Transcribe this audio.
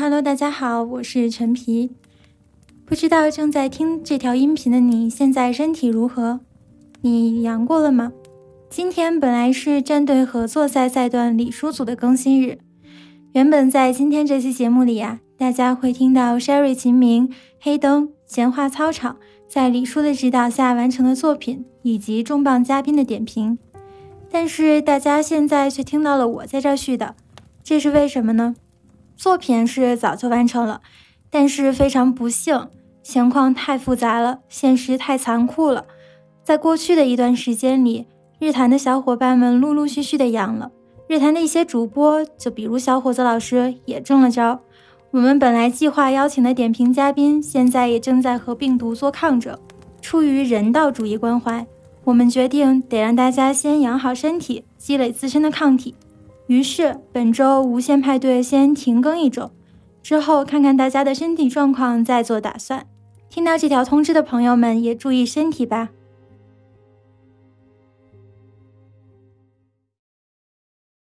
Hello，大家好，我是陈皮。不知道正在听这条音频的你现在身体如何？你阳过了吗？今天本来是战队合作赛赛段李叔组的更新日，原本在今天这期节目里呀，大家会听到 Sherry 秦明、黑灯、闲话操场在李叔的指导下完成的作品，以及重磅嘉宾的点评。但是大家现在却听到了我在这续的，这是为什么呢？作品是早就完成了，但是非常不幸，情况太复杂了，现实太残酷了。在过去的一段时间里，日坛的小伙伴们陆陆续续的阳了，日坛的一些主播，就比如小伙子老师也中了招。我们本来计划邀请的点评嘉宾，现在也正在和病毒做抗争。出于人道主义关怀，我们决定得让大家先养好身体，积累自身的抗体。于是本周无限派对先停更一周，之后看看大家的身体状况再做打算。听到这条通知的朋友们也注意身体吧。